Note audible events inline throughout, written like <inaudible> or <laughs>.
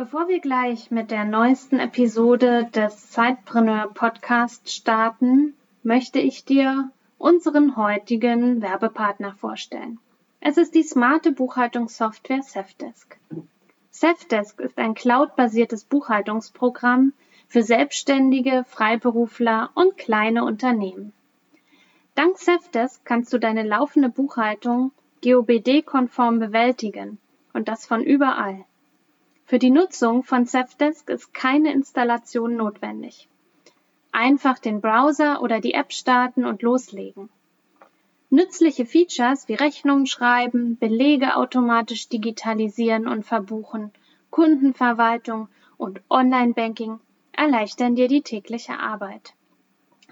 Bevor wir gleich mit der neuesten Episode des Zeitpreneur Podcast starten, möchte ich dir unseren heutigen Werbepartner vorstellen. Es ist die smarte Buchhaltungssoftware Safdesk. Safdesk ist ein cloudbasiertes Buchhaltungsprogramm für Selbstständige, Freiberufler und kleine Unternehmen. Dank Safdesk kannst du deine laufende Buchhaltung GOBD-konform bewältigen und das von überall. Für die Nutzung von Safdesk ist keine Installation notwendig. Einfach den Browser oder die App starten und loslegen. Nützliche Features wie Rechnungen schreiben, Belege automatisch digitalisieren und verbuchen, Kundenverwaltung und Online-Banking erleichtern dir die tägliche Arbeit.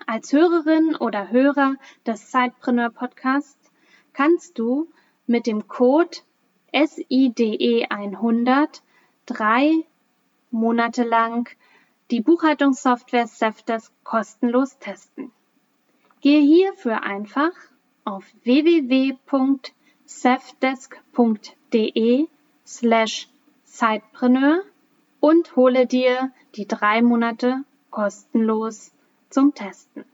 Als Hörerin oder Hörer des Zeitpreneur Podcasts kannst du mit dem Code SIDE100 drei Monate lang die Buchhaltungssoftware Safdesk kostenlos testen. Gehe hierfür einfach auf www.safdesk.de slash Zeitpreneur und hole dir die drei Monate kostenlos zum Testen.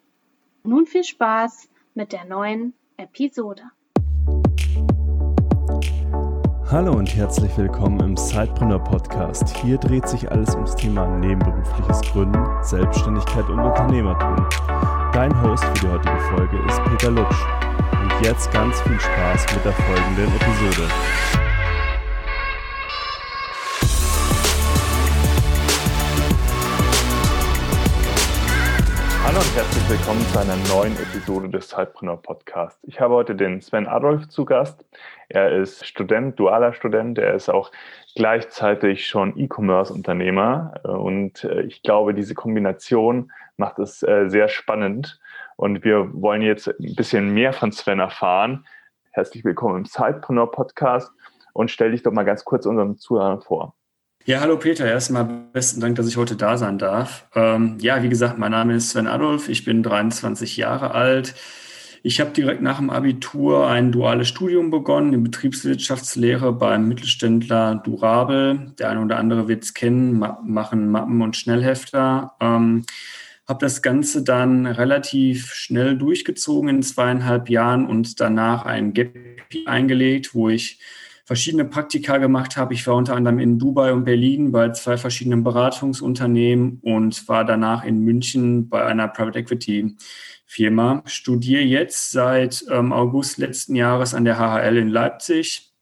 Nun viel Spaß mit der neuen Episode. Hallo und herzlich willkommen im Sidepreneur Podcast. Hier dreht sich alles ums Thema nebenberufliches Gründen, Selbstständigkeit und Unternehmertum. Dein Host für die heutige Folge ist Peter Lutsch. Und jetzt ganz viel Spaß mit der folgenden Episode. Hallo und herzlich willkommen zu einer neuen Episode des Zeitpreneur Podcast. Ich habe heute den Sven Adolf zu Gast. Er ist Student, dualer Student. Er ist auch gleichzeitig schon E-Commerce-Unternehmer. Und äh, ich glaube, diese Kombination macht es äh, sehr spannend. Und wir wollen jetzt ein bisschen mehr von Sven erfahren. Herzlich willkommen im Zeitpreneur Podcast und stell dich doch mal ganz kurz unseren Zuhörern vor. Ja, hallo Peter. Erstmal besten Dank, dass ich heute da sein darf. Ähm, ja, wie gesagt, mein Name ist Sven Adolf. Ich bin 23 Jahre alt. Ich habe direkt nach dem Abitur ein duales Studium begonnen in Betriebswirtschaftslehre beim Mittelständler Durabel. Der eine oder andere wird es kennen, machen Mappen und Schnellhefter. Ähm, habe das Ganze dann relativ schnell durchgezogen in zweieinhalb Jahren und danach ein Gap eingelegt, wo ich verschiedene Praktika gemacht habe. Ich war unter anderem in Dubai und Berlin bei zwei verschiedenen Beratungsunternehmen und war danach in München bei einer Private Equity Firma. Studiere jetzt seit ähm, August letzten Jahres an der HHL in Leipzig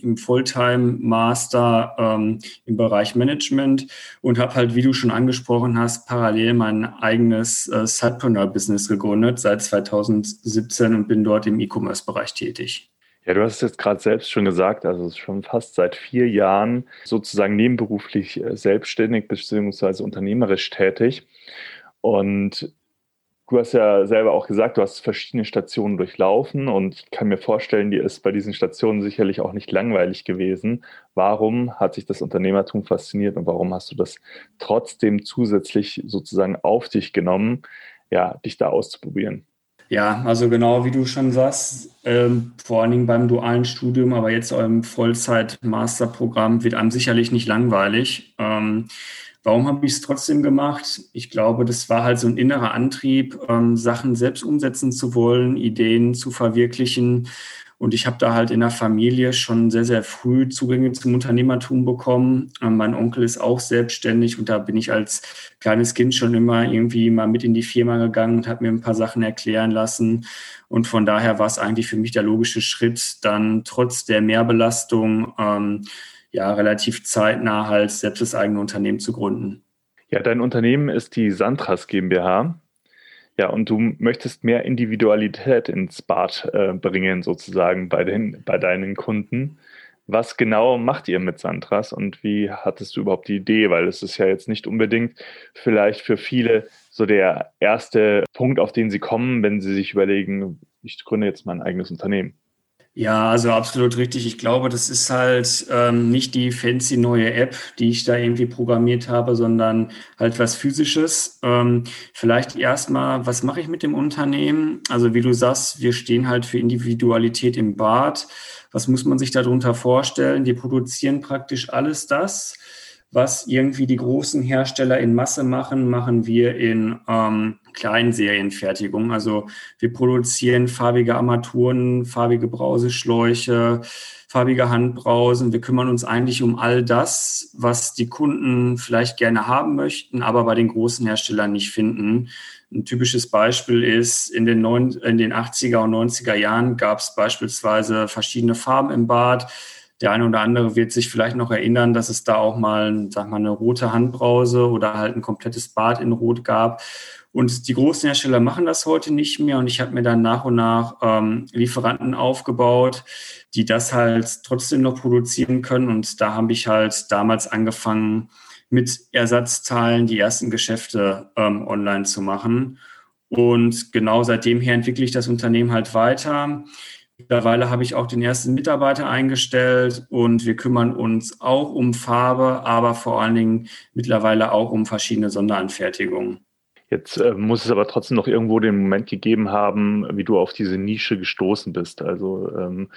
im Fulltime Master ähm, im Bereich Management und habe halt, wie du schon angesprochen hast, parallel mein eigenes äh, Sidepreneur-Business gegründet seit 2017 und bin dort im E-Commerce-Bereich tätig. Ja, du hast es jetzt gerade selbst schon gesagt, also schon fast seit vier Jahren sozusagen nebenberuflich äh, selbstständig bzw. unternehmerisch tätig. Und du hast ja selber auch gesagt, du hast verschiedene Stationen durchlaufen und ich kann mir vorstellen, dir ist bei diesen Stationen sicherlich auch nicht langweilig gewesen. Warum hat sich das Unternehmertum fasziniert und warum hast du das trotzdem zusätzlich sozusagen auf dich genommen, ja, dich da auszuprobieren? Ja, also genau wie du schon sagst, ähm, vor allen Dingen beim dualen Studium, aber jetzt eurem Vollzeit-Masterprogramm wird einem sicherlich nicht langweilig. Ähm, warum habe ich es trotzdem gemacht? Ich glaube, das war halt so ein innerer Antrieb, ähm, Sachen selbst umsetzen zu wollen, Ideen zu verwirklichen und ich habe da halt in der Familie schon sehr, sehr früh Zugänge zum Unternehmertum bekommen. Ähm, mein Onkel ist auch selbstständig und da bin ich als kleines Kind schon immer irgendwie mal mit in die Firma gegangen und habe mir ein paar Sachen erklären lassen. Und von daher war es eigentlich für mich der logische Schritt, dann trotz der Mehrbelastung ähm, ja relativ zeitnah halt selbst das eigene Unternehmen zu gründen. Ja, dein Unternehmen ist die Santras GmbH. Ja, und du möchtest mehr Individualität ins Bad äh, bringen, sozusagen bei, den, bei deinen Kunden. Was genau macht ihr mit Santras und wie hattest du überhaupt die Idee? Weil es ist ja jetzt nicht unbedingt vielleicht für viele so der erste Punkt, auf den sie kommen, wenn sie sich überlegen, ich gründe jetzt mein eigenes Unternehmen. Ja, also absolut richtig. Ich glaube, das ist halt ähm, nicht die fancy neue App, die ich da irgendwie programmiert habe, sondern halt was Physisches. Ähm, vielleicht erstmal, was mache ich mit dem Unternehmen? Also wie du sagst, wir stehen halt für Individualität im Bad. Was muss man sich darunter vorstellen? Wir produzieren praktisch alles das, was irgendwie die großen Hersteller in Masse machen, machen wir in ähm, Kleinserienfertigung. Also wir produzieren farbige Armaturen, farbige Brauseschläuche, farbige Handbrausen. Wir kümmern uns eigentlich um all das, was die Kunden vielleicht gerne haben möchten, aber bei den großen Herstellern nicht finden. Ein typisches Beispiel ist, in den, neun, in den 80er und 90er Jahren gab es beispielsweise verschiedene Farben im Bad. Der eine oder andere wird sich vielleicht noch erinnern, dass es da auch mal, sag mal, eine rote Handbrause oder halt ein komplettes Bad in Rot gab. Und die großen Hersteller machen das heute nicht mehr. Und ich habe mir dann nach und nach ähm, Lieferanten aufgebaut, die das halt trotzdem noch produzieren können. Und da habe ich halt damals angefangen, mit Ersatzzahlen die ersten Geschäfte ähm, online zu machen. Und genau seitdem her entwickle ich das Unternehmen halt weiter. Mittlerweile habe ich auch den ersten Mitarbeiter eingestellt und wir kümmern uns auch um Farbe, aber vor allen Dingen mittlerweile auch um verschiedene Sonderanfertigungen. Jetzt äh, muss es aber trotzdem noch irgendwo den Moment gegeben haben, wie du auf diese Nische gestoßen bist. Also ähm,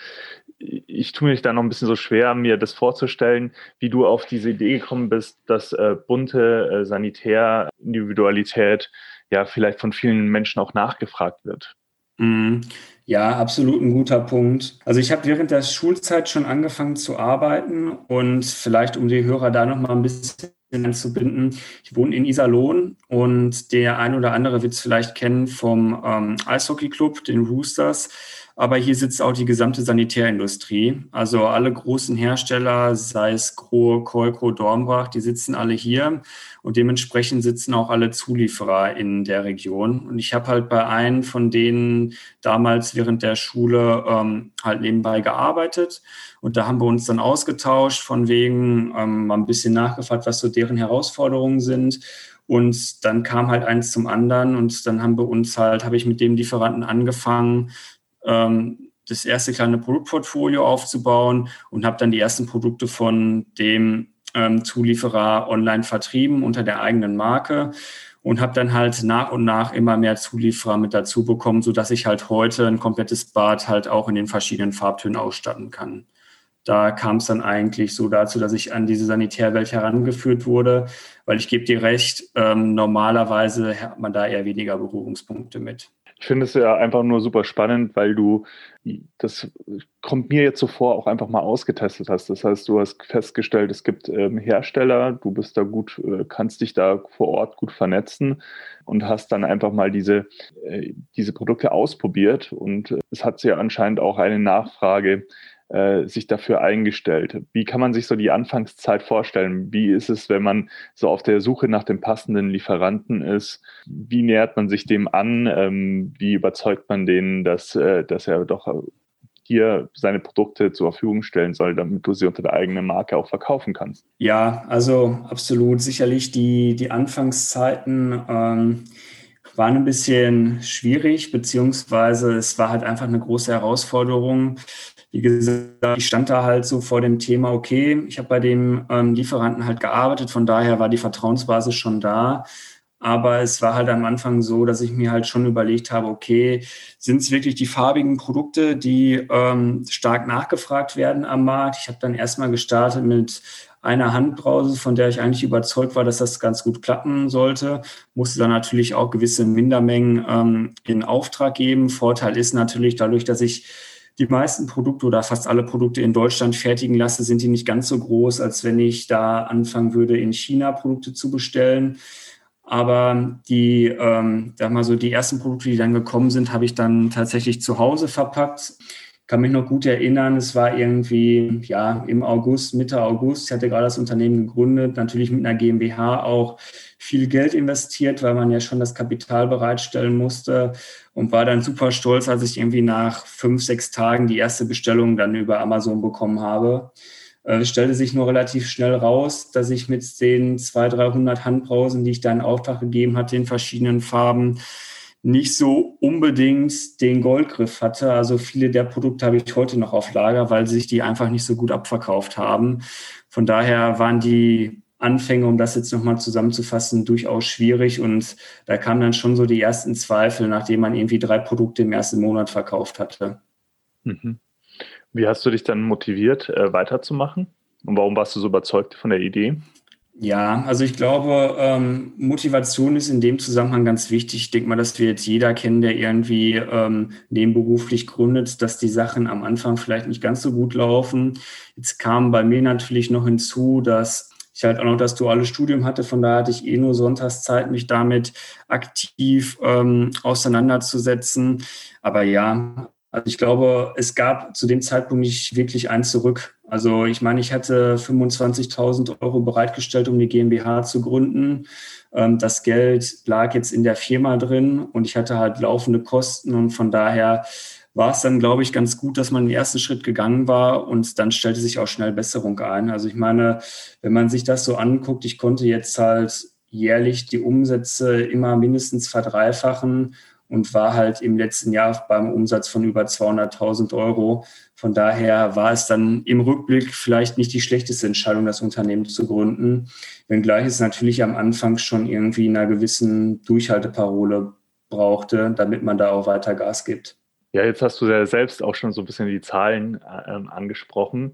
ich tue mich da noch ein bisschen so schwer, mir das vorzustellen, wie du auf diese Idee gekommen bist, dass äh, bunte äh, Sanitärindividualität ja vielleicht von vielen Menschen auch nachgefragt wird. Mhm. Ja, absolut ein guter Punkt. Also ich habe während der Schulzeit schon angefangen zu arbeiten und vielleicht um die Hörer da noch mal ein bisschen anzubinden. Ich wohne in Iserlohn und der ein oder andere wird es vielleicht kennen vom ähm, Eishockeyclub, den Roosters. Aber hier sitzt auch die gesamte Sanitärindustrie. Also alle großen Hersteller, sei es Grohe, Kolko, Dornbach, die sitzen alle hier. Und dementsprechend sitzen auch alle Zulieferer in der Region. Und ich habe halt bei einem von denen damals während der Schule ähm, halt nebenbei gearbeitet. Und da haben wir uns dann ausgetauscht, von wegen ähm, mal ein bisschen nachgefragt, was so deren Herausforderungen sind. Und dann kam halt eins zum anderen und dann haben wir uns halt, habe ich mit dem Lieferanten angefangen, ähm, das erste kleine Produktportfolio aufzubauen und habe dann die ersten Produkte von dem ähm, Zulieferer online vertrieben unter der eigenen Marke und habe dann halt nach und nach immer mehr Zulieferer mit dazu bekommen, sodass ich halt heute ein komplettes Bad halt auch in den verschiedenen Farbtönen ausstatten kann. Da kam es dann eigentlich so dazu, dass ich an diese Sanitärwelt herangeführt wurde, weil ich gebe dir recht, ähm, normalerweise hat man da eher weniger Berührungspunkte mit. Ich finde es ja einfach nur super spannend, weil du das kommt mir jetzt so vor, auch einfach mal ausgetestet hast. Das heißt, du hast festgestellt, es gibt ähm, Hersteller, du bist da gut, äh, kannst dich da vor Ort gut vernetzen und hast dann einfach mal diese, äh, diese Produkte ausprobiert und äh, es hat ja anscheinend auch eine Nachfrage äh, sich dafür eingestellt? Wie kann man sich so die Anfangszeit vorstellen? Wie ist es, wenn man so auf der Suche nach dem passenden Lieferanten ist? Wie nähert man sich dem an? Ähm, wie überzeugt man den, dass, äh, dass er doch dir seine Produkte zur Verfügung stellen soll, damit du sie unter der eigenen Marke auch verkaufen kannst? Ja, also absolut. Sicherlich die, die Anfangszeiten ähm, waren ein bisschen schwierig, beziehungsweise es war halt einfach eine große Herausforderung wie gesagt, ich stand da halt so vor dem Thema, okay, ich habe bei dem ähm, Lieferanten halt gearbeitet, von daher war die Vertrauensbasis schon da. Aber es war halt am Anfang so, dass ich mir halt schon überlegt habe, okay, sind es wirklich die farbigen Produkte, die ähm, stark nachgefragt werden am Markt? Ich habe dann erstmal gestartet mit einer Handbrause, von der ich eigentlich überzeugt war, dass das ganz gut klappen sollte. Musste dann natürlich auch gewisse Mindermengen ähm, in Auftrag geben. Vorteil ist natürlich dadurch, dass ich die meisten Produkte oder fast alle Produkte in Deutschland fertigen lasse, sind die nicht ganz so groß, als wenn ich da anfangen würde, in China Produkte zu bestellen. Aber die, ähm, sag mal so, die ersten Produkte, die dann gekommen sind, habe ich dann tatsächlich zu Hause verpackt. Kann mich noch gut erinnern, es war irgendwie ja im August, Mitte August. Ich hatte gerade das Unternehmen gegründet, natürlich mit einer GmbH auch viel Geld investiert, weil man ja schon das Kapital bereitstellen musste und war dann super stolz, als ich irgendwie nach fünf, sechs Tagen die erste Bestellung dann über Amazon bekommen habe. Äh, es stellte sich nur relativ schnell raus, dass ich mit den 200, 300 Handbrausen, die ich da in Auftrag gegeben hatte, in verschiedenen Farben, nicht so unbedingt den Goldgriff hatte. Also viele der Produkte habe ich heute noch auf Lager, weil sich die einfach nicht so gut abverkauft haben. Von daher waren die Anfänge, um das jetzt nochmal zusammenzufassen, durchaus schwierig. Und da kamen dann schon so die ersten Zweifel, nachdem man irgendwie drei Produkte im ersten Monat verkauft hatte. Mhm. Wie hast du dich dann motiviert, äh, weiterzumachen? Und warum warst du so überzeugt von der Idee? Ja, also ich glaube, ähm, Motivation ist in dem Zusammenhang ganz wichtig. Ich denke mal, dass wir jetzt jeder kennen, der irgendwie ähm, nebenberuflich gründet, dass die Sachen am Anfang vielleicht nicht ganz so gut laufen. Jetzt kam bei mir natürlich noch hinzu, dass ich halt auch noch das duale Studium hatte. Von daher hatte ich eh nur Sonntagszeit, mich damit aktiv ähm, auseinanderzusetzen. Aber ja, also ich glaube, es gab zu dem Zeitpunkt nicht wirklich ein Zurück. Also ich meine, ich hatte 25.000 Euro bereitgestellt, um die GmbH zu gründen. Ähm, das Geld lag jetzt in der Firma drin und ich hatte halt laufende Kosten und von daher war es dann, glaube ich, ganz gut, dass man den ersten Schritt gegangen war und dann stellte sich auch schnell Besserung ein. Also ich meine, wenn man sich das so anguckt, ich konnte jetzt halt jährlich die Umsätze immer mindestens verdreifachen und war halt im letzten Jahr beim Umsatz von über 200.000 Euro. Von daher war es dann im Rückblick vielleicht nicht die schlechteste Entscheidung, das Unternehmen zu gründen, wenngleich es natürlich am Anfang schon irgendwie einer gewissen Durchhalteparole brauchte, damit man da auch weiter Gas gibt. Ja, jetzt hast du ja selbst auch schon so ein bisschen die Zahlen äh, angesprochen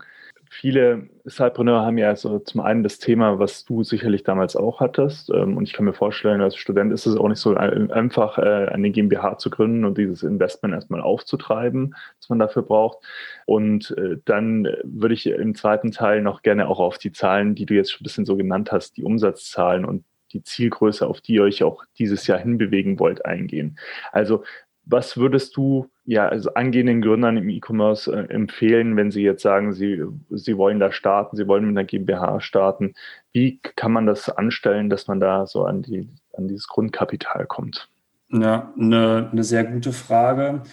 viele Cypreneur haben ja so zum einen das Thema, was du sicherlich damals auch hattest. Ähm, und ich kann mir vorstellen, als Student ist es auch nicht so einfach, äh, eine GmbH zu gründen und dieses Investment erstmal aufzutreiben, das man dafür braucht. Und äh, dann würde ich im zweiten Teil noch gerne auch auf die Zahlen, die du jetzt schon ein bisschen so genannt hast, die Umsatzzahlen und die Zielgröße, auf die ihr euch auch dieses Jahr hinbewegen wollt, eingehen. Also was würdest du ja also angehenden Gründern im E-Commerce äh, empfehlen, wenn sie jetzt sagen, sie, sie wollen da starten, sie wollen mit einer GmbH starten? Wie kann man das anstellen, dass man da so an, die, an dieses Grundkapital kommt? Ja, eine, eine sehr gute Frage.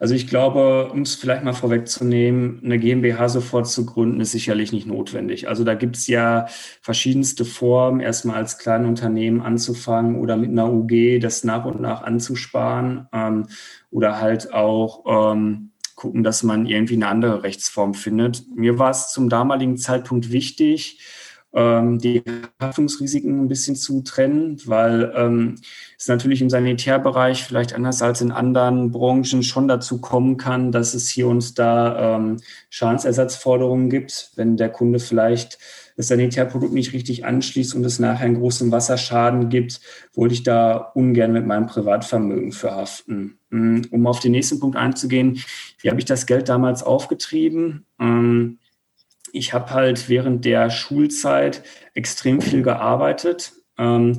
Also ich glaube, um es vielleicht mal vorwegzunehmen, eine GmbH sofort zu gründen, ist sicherlich nicht notwendig. Also da gibt es ja verschiedenste Formen, erstmal als Kleinunternehmen anzufangen oder mit einer UG das nach und nach anzusparen ähm, oder halt auch ähm, gucken, dass man irgendwie eine andere Rechtsform findet. Mir war es zum damaligen Zeitpunkt wichtig, ähm, die Haftungsrisiken ein bisschen zu trennen, weil ähm, es natürlich im Sanitärbereich vielleicht anders als in anderen Branchen schon dazu kommen kann, dass es hier und da ähm, Schadensersatzforderungen gibt, wenn der Kunde vielleicht das Sanitärprodukt nicht richtig anschließt und es nachher einen großen Wasserschaden gibt, wollte ich da ungern mit meinem Privatvermögen verhaften. Mm, um auf den nächsten Punkt einzugehen, wie habe ich das Geld damals aufgetrieben? Ähm, ich habe halt während der Schulzeit extrem viel gearbeitet ähm,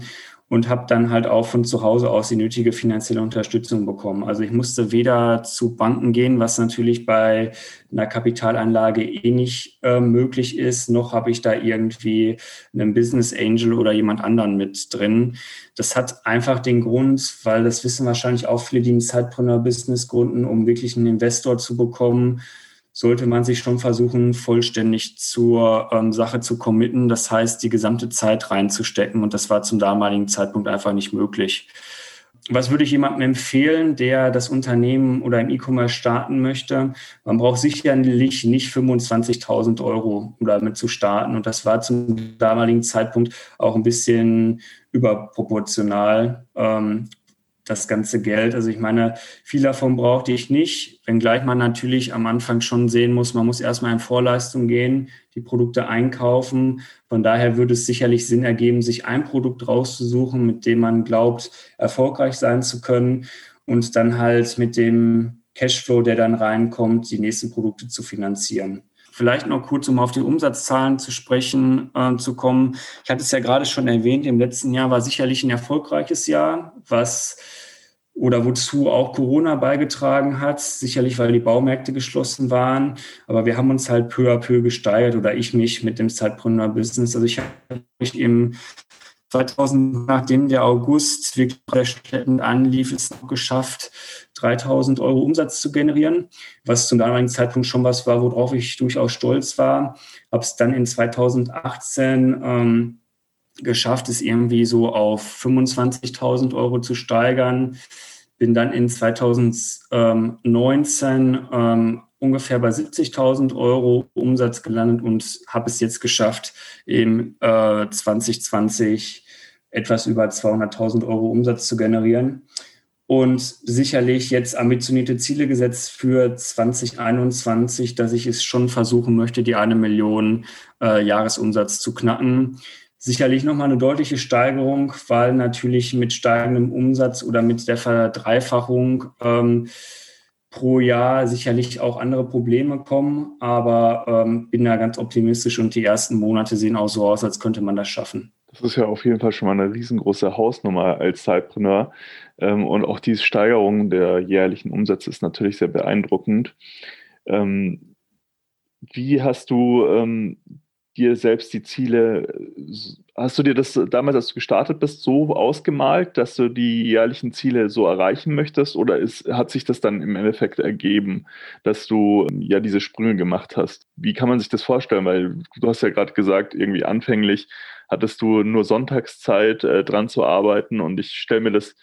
und habe dann halt auch von zu Hause aus die nötige finanzielle Unterstützung bekommen. Also ich musste weder zu Banken gehen, was natürlich bei einer Kapitalanlage eh nicht äh, möglich ist, noch habe ich da irgendwie einen Business Angel oder jemand anderen mit drin. Das hat einfach den Grund, weil das wissen wahrscheinlich auch viele, die ein Zeitpreneur-Business gründen, um wirklich einen Investor zu bekommen, sollte man sich schon versuchen, vollständig zur ähm, Sache zu committen. Das heißt, die gesamte Zeit reinzustecken. Und das war zum damaligen Zeitpunkt einfach nicht möglich. Was würde ich jemandem empfehlen, der das Unternehmen oder im E-Commerce starten möchte? Man braucht sicherlich nicht 25.000 Euro, um damit zu starten. Und das war zum damaligen Zeitpunkt auch ein bisschen überproportional. Ähm, das ganze Geld. Also ich meine, viel davon brauchte ich nicht, wenngleich man natürlich am Anfang schon sehen muss, man muss erstmal in Vorleistung gehen, die Produkte einkaufen. Von daher würde es sicherlich Sinn ergeben, sich ein Produkt rauszusuchen, mit dem man glaubt, erfolgreich sein zu können und dann halt mit dem Cashflow, der dann reinkommt, die nächsten Produkte zu finanzieren. Vielleicht noch kurz, um auf die Umsatzzahlen zu sprechen äh, zu kommen. Ich hatte es ja gerade schon erwähnt, im letzten Jahr war sicherlich ein erfolgreiches Jahr, was oder wozu auch Corona beigetragen hat, sicherlich weil die Baumärkte geschlossen waren, aber wir haben uns halt peu à peu gesteigert oder ich mich mit dem Zeitpreneur-Business. Also ich habe mich im 2000, nachdem der August wirklich anlief, es noch geschafft, 3000 Euro Umsatz zu generieren, was zum damaligen Zeitpunkt schon was war, worauf ich durchaus stolz war. Habe es dann in 2018 ähm, geschafft, es irgendwie so auf 25.000 Euro zu steigern. Bin dann in 2019 ähm, ungefähr bei 70.000 Euro Umsatz gelandet und habe es jetzt geschafft, im äh, 2020 etwas über 200.000 Euro Umsatz zu generieren und sicherlich jetzt ambitionierte Ziele gesetzt für 2021, dass ich es schon versuchen möchte, die eine Million äh, Jahresumsatz zu knacken. Sicherlich nochmal eine deutliche Steigerung, weil natürlich mit steigendem Umsatz oder mit der Verdreifachung ähm, pro Jahr sicherlich auch andere Probleme kommen, aber ähm, bin da ganz optimistisch und die ersten Monate sehen auch so aus, als könnte man das schaffen. Das ist ja auf jeden Fall schon mal eine riesengroße Hausnummer als Zeitpreneur. Ähm, und auch diese Steigerung der jährlichen Umsätze ist natürlich sehr beeindruckend. Ähm, wie hast du ähm, dir selbst die Ziele, hast du dir das damals, als du gestartet bist, so ausgemalt, dass du die jährlichen Ziele so erreichen möchtest? Oder ist, hat sich das dann im Endeffekt ergeben, dass du ja diese Sprünge gemacht hast? Wie kann man sich das vorstellen? Weil du hast ja gerade gesagt, irgendwie anfänglich hattest du nur Sonntagszeit äh, dran zu arbeiten und ich stelle mir das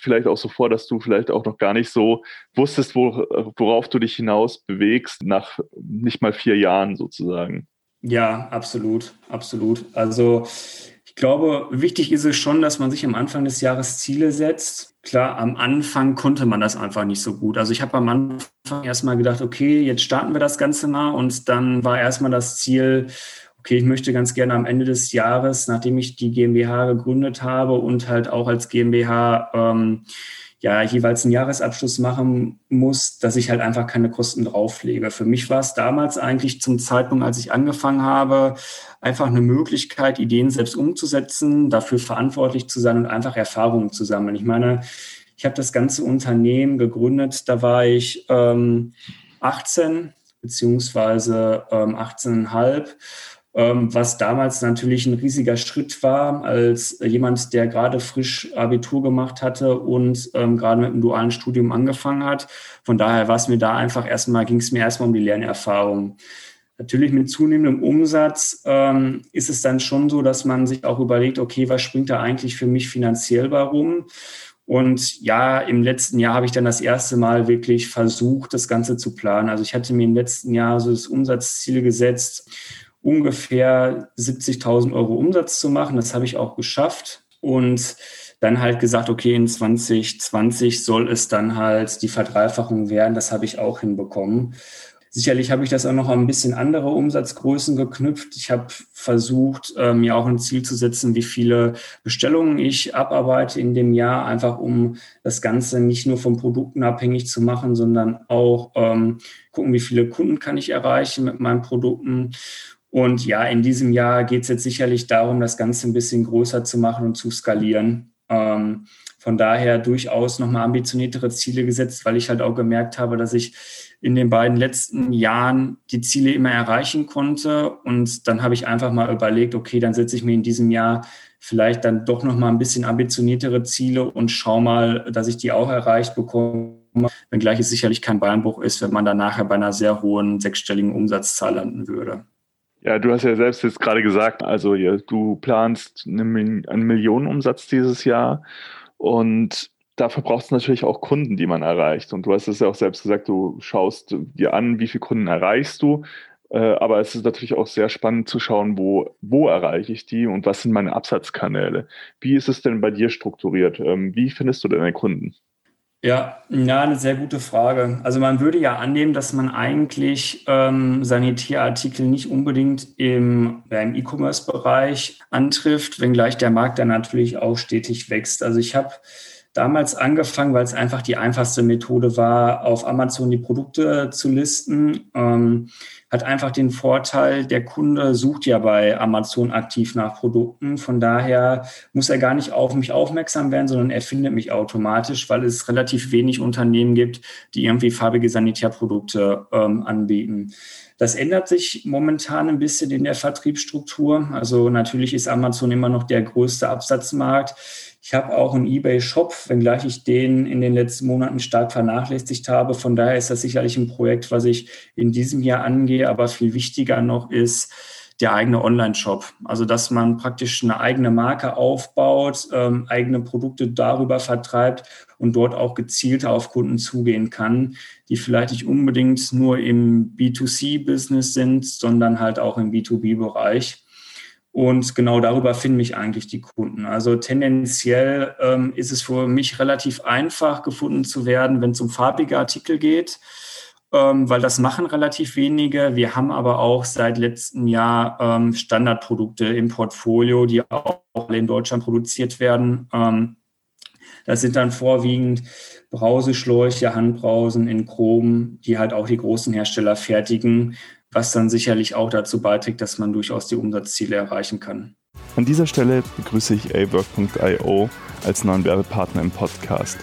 vielleicht auch so vor, dass du vielleicht auch noch gar nicht so wusstest, wo, worauf du dich hinaus bewegst nach nicht mal vier Jahren sozusagen. Ja, absolut, absolut. Also ich glaube, wichtig ist es schon, dass man sich am Anfang des Jahres Ziele setzt. Klar, am Anfang konnte man das einfach nicht so gut. Also ich habe am Anfang erstmal gedacht, okay, jetzt starten wir das Ganze mal und dann war erstmal das Ziel, okay, ich möchte ganz gerne am Ende des Jahres, nachdem ich die GmbH gegründet habe und halt auch als GmbH ähm, ja jeweils einen Jahresabschluss machen muss, dass ich halt einfach keine Kosten drauflege. Für mich war es damals eigentlich zum Zeitpunkt, als ich angefangen habe, einfach eine Möglichkeit, Ideen selbst umzusetzen, dafür verantwortlich zu sein und einfach Erfahrungen zu sammeln. Ich meine, ich habe das ganze Unternehmen gegründet, da war ich ähm, 18 beziehungsweise ähm, 18,5 ähm, was damals natürlich ein riesiger Schritt war, als jemand, der gerade frisch Abitur gemacht hatte und ähm, gerade mit einem dualen Studium angefangen hat. Von daher war es mir da einfach erstmal, ging es mir erstmal um die Lernerfahrung. Natürlich mit zunehmendem Umsatz ähm, ist es dann schon so, dass man sich auch überlegt, okay, was springt da eigentlich für mich finanziell warum? Und ja, im letzten Jahr habe ich dann das erste Mal wirklich versucht, das Ganze zu planen. Also ich hatte mir im letzten Jahr so das Umsatzziel gesetzt ungefähr 70.000 Euro Umsatz zu machen. Das habe ich auch geschafft und dann halt gesagt, okay, in 2020 soll es dann halt die Verdreifachung werden. Das habe ich auch hinbekommen. Sicherlich habe ich das auch noch ein bisschen andere Umsatzgrößen geknüpft. Ich habe versucht, äh, mir auch ein Ziel zu setzen, wie viele Bestellungen ich abarbeite in dem Jahr, einfach um das Ganze nicht nur von Produkten abhängig zu machen, sondern auch ähm, gucken, wie viele Kunden kann ich erreichen mit meinen Produkten. Und ja, in diesem Jahr geht es jetzt sicherlich darum, das Ganze ein bisschen größer zu machen und zu skalieren. Ähm, von daher durchaus nochmal ambitioniertere Ziele gesetzt, weil ich halt auch gemerkt habe, dass ich in den beiden letzten Jahren die Ziele immer erreichen konnte. Und dann habe ich einfach mal überlegt, okay, dann setze ich mir in diesem Jahr vielleicht dann doch nochmal ein bisschen ambitioniertere Ziele und schau mal, dass ich die auch erreicht bekomme. Wenngleich es sicherlich kein Beinbruch ist, wenn man dann nachher bei einer sehr hohen sechsstelligen Umsatzzahl landen würde. Ja, du hast ja selbst jetzt gerade gesagt, also ja, du planst einen Millionenumsatz dieses Jahr und dafür braucht es natürlich auch Kunden, die man erreicht. Und du hast es ja auch selbst gesagt, du schaust dir an, wie viele Kunden erreichst du. Äh, aber es ist natürlich auch sehr spannend zu schauen, wo, wo erreiche ich die und was sind meine Absatzkanäle. Wie ist es denn bei dir strukturiert? Ähm, wie findest du deine Kunden? Ja, ja, eine sehr gute Frage. Also man würde ja annehmen, dass man eigentlich ähm, Sanitärartikel nicht unbedingt im, im E-Commerce-Bereich antrifft, wenngleich der Markt dann natürlich auch stetig wächst. Also ich habe damals angefangen, weil es einfach die einfachste Methode war, auf Amazon die Produkte zu listen. Ähm, hat einfach den Vorteil, der Kunde sucht ja bei Amazon aktiv nach Produkten. Von daher muss er gar nicht auf mich aufmerksam werden, sondern er findet mich automatisch, weil es relativ wenig Unternehmen gibt, die irgendwie farbige Sanitärprodukte ähm, anbieten. Das ändert sich momentan ein bisschen in der Vertriebsstruktur. Also natürlich ist Amazon immer noch der größte Absatzmarkt. Ich habe auch einen eBay-Shop, wenngleich ich den in den letzten Monaten stark vernachlässigt habe. Von daher ist das sicherlich ein Projekt, was ich in diesem Jahr angehe. Aber viel wichtiger noch ist der eigene Online-Shop. Also, dass man praktisch eine eigene Marke aufbaut, ähm, eigene Produkte darüber vertreibt und dort auch gezielter auf Kunden zugehen kann, die vielleicht nicht unbedingt nur im B2C-Business sind, sondern halt auch im B2B-Bereich. Und genau darüber finden mich eigentlich die Kunden. Also tendenziell ähm, ist es für mich relativ einfach gefunden zu werden, wenn es um farbige Artikel geht. ähm, weil das machen relativ wenige. Wir haben aber auch seit letztem Jahr ähm, Standardprodukte im Portfolio, die auch in Deutschland produziert werden. Ähm, das sind dann vorwiegend Brauseschläuche, Handbrausen in Chrom, die halt auch die großen Hersteller fertigen, was dann sicherlich auch dazu beiträgt, dass man durchaus die Umsatzziele erreichen kann. An dieser Stelle begrüße ich awork.io als neuen Werbepartner im Podcast.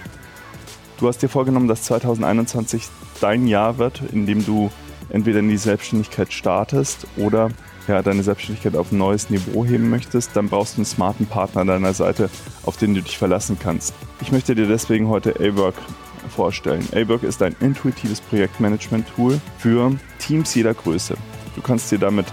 Du hast dir vorgenommen, dass 2021 dein Jahr wird, in dem du entweder in die Selbstständigkeit startest oder ja, deine Selbstständigkeit auf ein neues Niveau heben möchtest, dann brauchst du einen smarten Partner an deiner Seite, auf den du dich verlassen kannst. Ich möchte dir deswegen heute A-Work vorstellen. A-Work ist ein intuitives Projektmanagement-Tool für Teams jeder Größe. Du kannst dir damit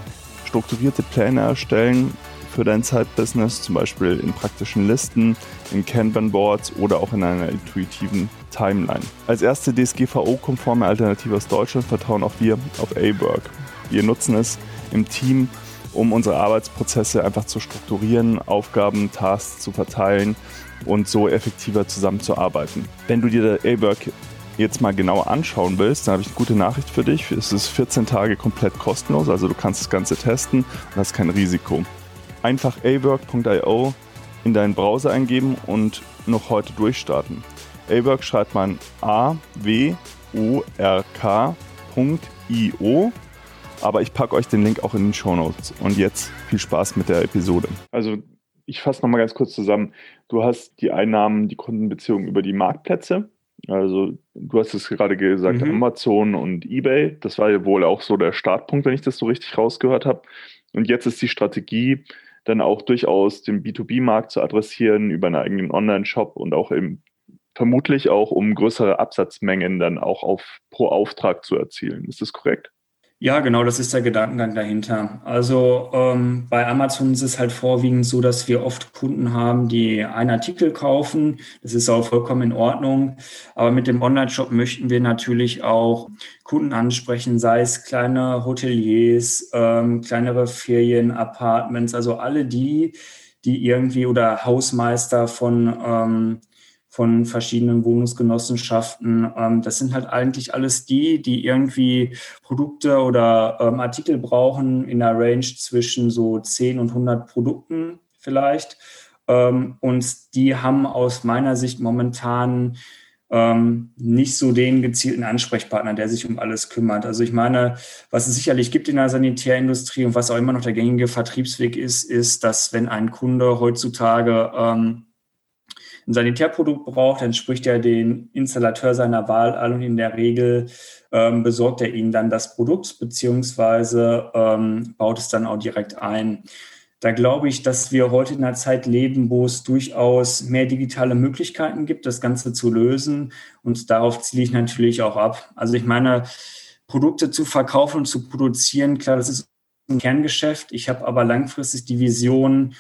strukturierte Pläne erstellen für dein Zeitbusiness, zum Beispiel in praktischen Listen, in Kanban-Boards oder auch in einer intuitiven Timeline. Als erste DSGVO-konforme Alternative aus Deutschland vertrauen auch wir auf A-Work. Wir nutzen es im Team, um unsere Arbeitsprozesse einfach zu strukturieren, Aufgaben, Tasks zu verteilen und so effektiver zusammenzuarbeiten. Wenn du dir A-Work jetzt mal genauer anschauen willst, dann habe ich eine gute Nachricht für dich. Es ist 14 Tage komplett kostenlos, also du kannst das Ganze testen und hast kein Risiko. Einfach awork.io in deinen Browser eingeben und noch heute durchstarten. A-Work schreibt man A-W-O-R-K.io aber ich packe euch den Link auch in den Show Notes. Und jetzt viel Spaß mit der Episode. Also ich fasse nochmal ganz kurz zusammen. Du hast die Einnahmen, die Kundenbeziehungen über die Marktplätze. Also du hast es gerade gesagt, mhm. Amazon und eBay. Das war ja wohl auch so der Startpunkt, wenn ich das so richtig rausgehört habe. Und jetzt ist die Strategie, dann auch durchaus den B2B-Markt zu adressieren über einen eigenen Online-Shop und auch eben vermutlich auch, um größere Absatzmengen dann auch auf pro Auftrag zu erzielen. Ist das korrekt? Ja, genau, das ist der Gedankengang dahinter. Also ähm, bei Amazon ist es halt vorwiegend so, dass wir oft Kunden haben, die einen Artikel kaufen. Das ist auch vollkommen in Ordnung. Aber mit dem Online-Shop möchten wir natürlich auch Kunden ansprechen, sei es kleine Hoteliers, ähm, kleinere Ferien, Apartments, also alle die, die irgendwie oder Hausmeister von ähm, von verschiedenen Wohnungsgenossenschaften. Ähm, das sind halt eigentlich alles die, die irgendwie Produkte oder ähm, Artikel brauchen in der Range zwischen so 10 und 100 Produkten vielleicht. Ähm, und die haben aus meiner Sicht momentan ähm, nicht so den gezielten Ansprechpartner, der sich um alles kümmert. Also ich meine, was es sicherlich gibt in der Sanitärindustrie und was auch immer noch der gängige Vertriebsweg ist, ist, dass wenn ein Kunde heutzutage ähm, ein Sanitärprodukt braucht, dann spricht er den Installateur seiner Wahl an und in der Regel ähm, besorgt er ihnen dann das Produkt beziehungsweise ähm, baut es dann auch direkt ein. Da glaube ich, dass wir heute in einer Zeit leben, wo es durchaus mehr digitale Möglichkeiten gibt, das Ganze zu lösen. Und darauf ziele ich natürlich auch ab. Also ich meine, Produkte zu verkaufen und zu produzieren, klar, das ist ein Kerngeschäft. Ich habe aber langfristig die Vision,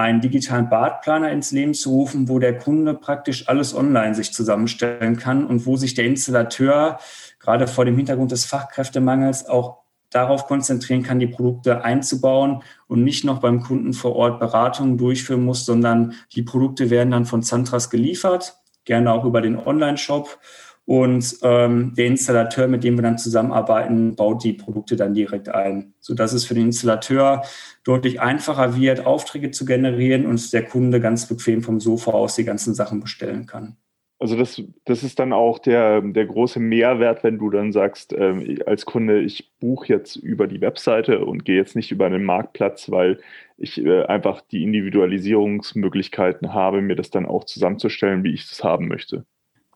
einen digitalen Badplaner ins Leben zu rufen, wo der Kunde praktisch alles online sich zusammenstellen kann und wo sich der Installateur gerade vor dem Hintergrund des Fachkräftemangels auch darauf konzentrieren kann, die Produkte einzubauen und nicht noch beim Kunden vor Ort Beratungen durchführen muss, sondern die Produkte werden dann von Zantras geliefert, gerne auch über den Online-Shop und ähm, der Installateur, mit dem wir dann zusammenarbeiten, baut die Produkte dann direkt ein, sodass es für den Installateur deutlich einfacher wird, Aufträge zu generieren und der Kunde ganz bequem vom Sofa aus die ganzen Sachen bestellen kann. Also das, das ist dann auch der, der große Mehrwert, wenn du dann sagst, äh, als Kunde, ich buche jetzt über die Webseite und gehe jetzt nicht über den Marktplatz, weil ich äh, einfach die Individualisierungsmöglichkeiten habe, mir das dann auch zusammenzustellen, wie ich es haben möchte.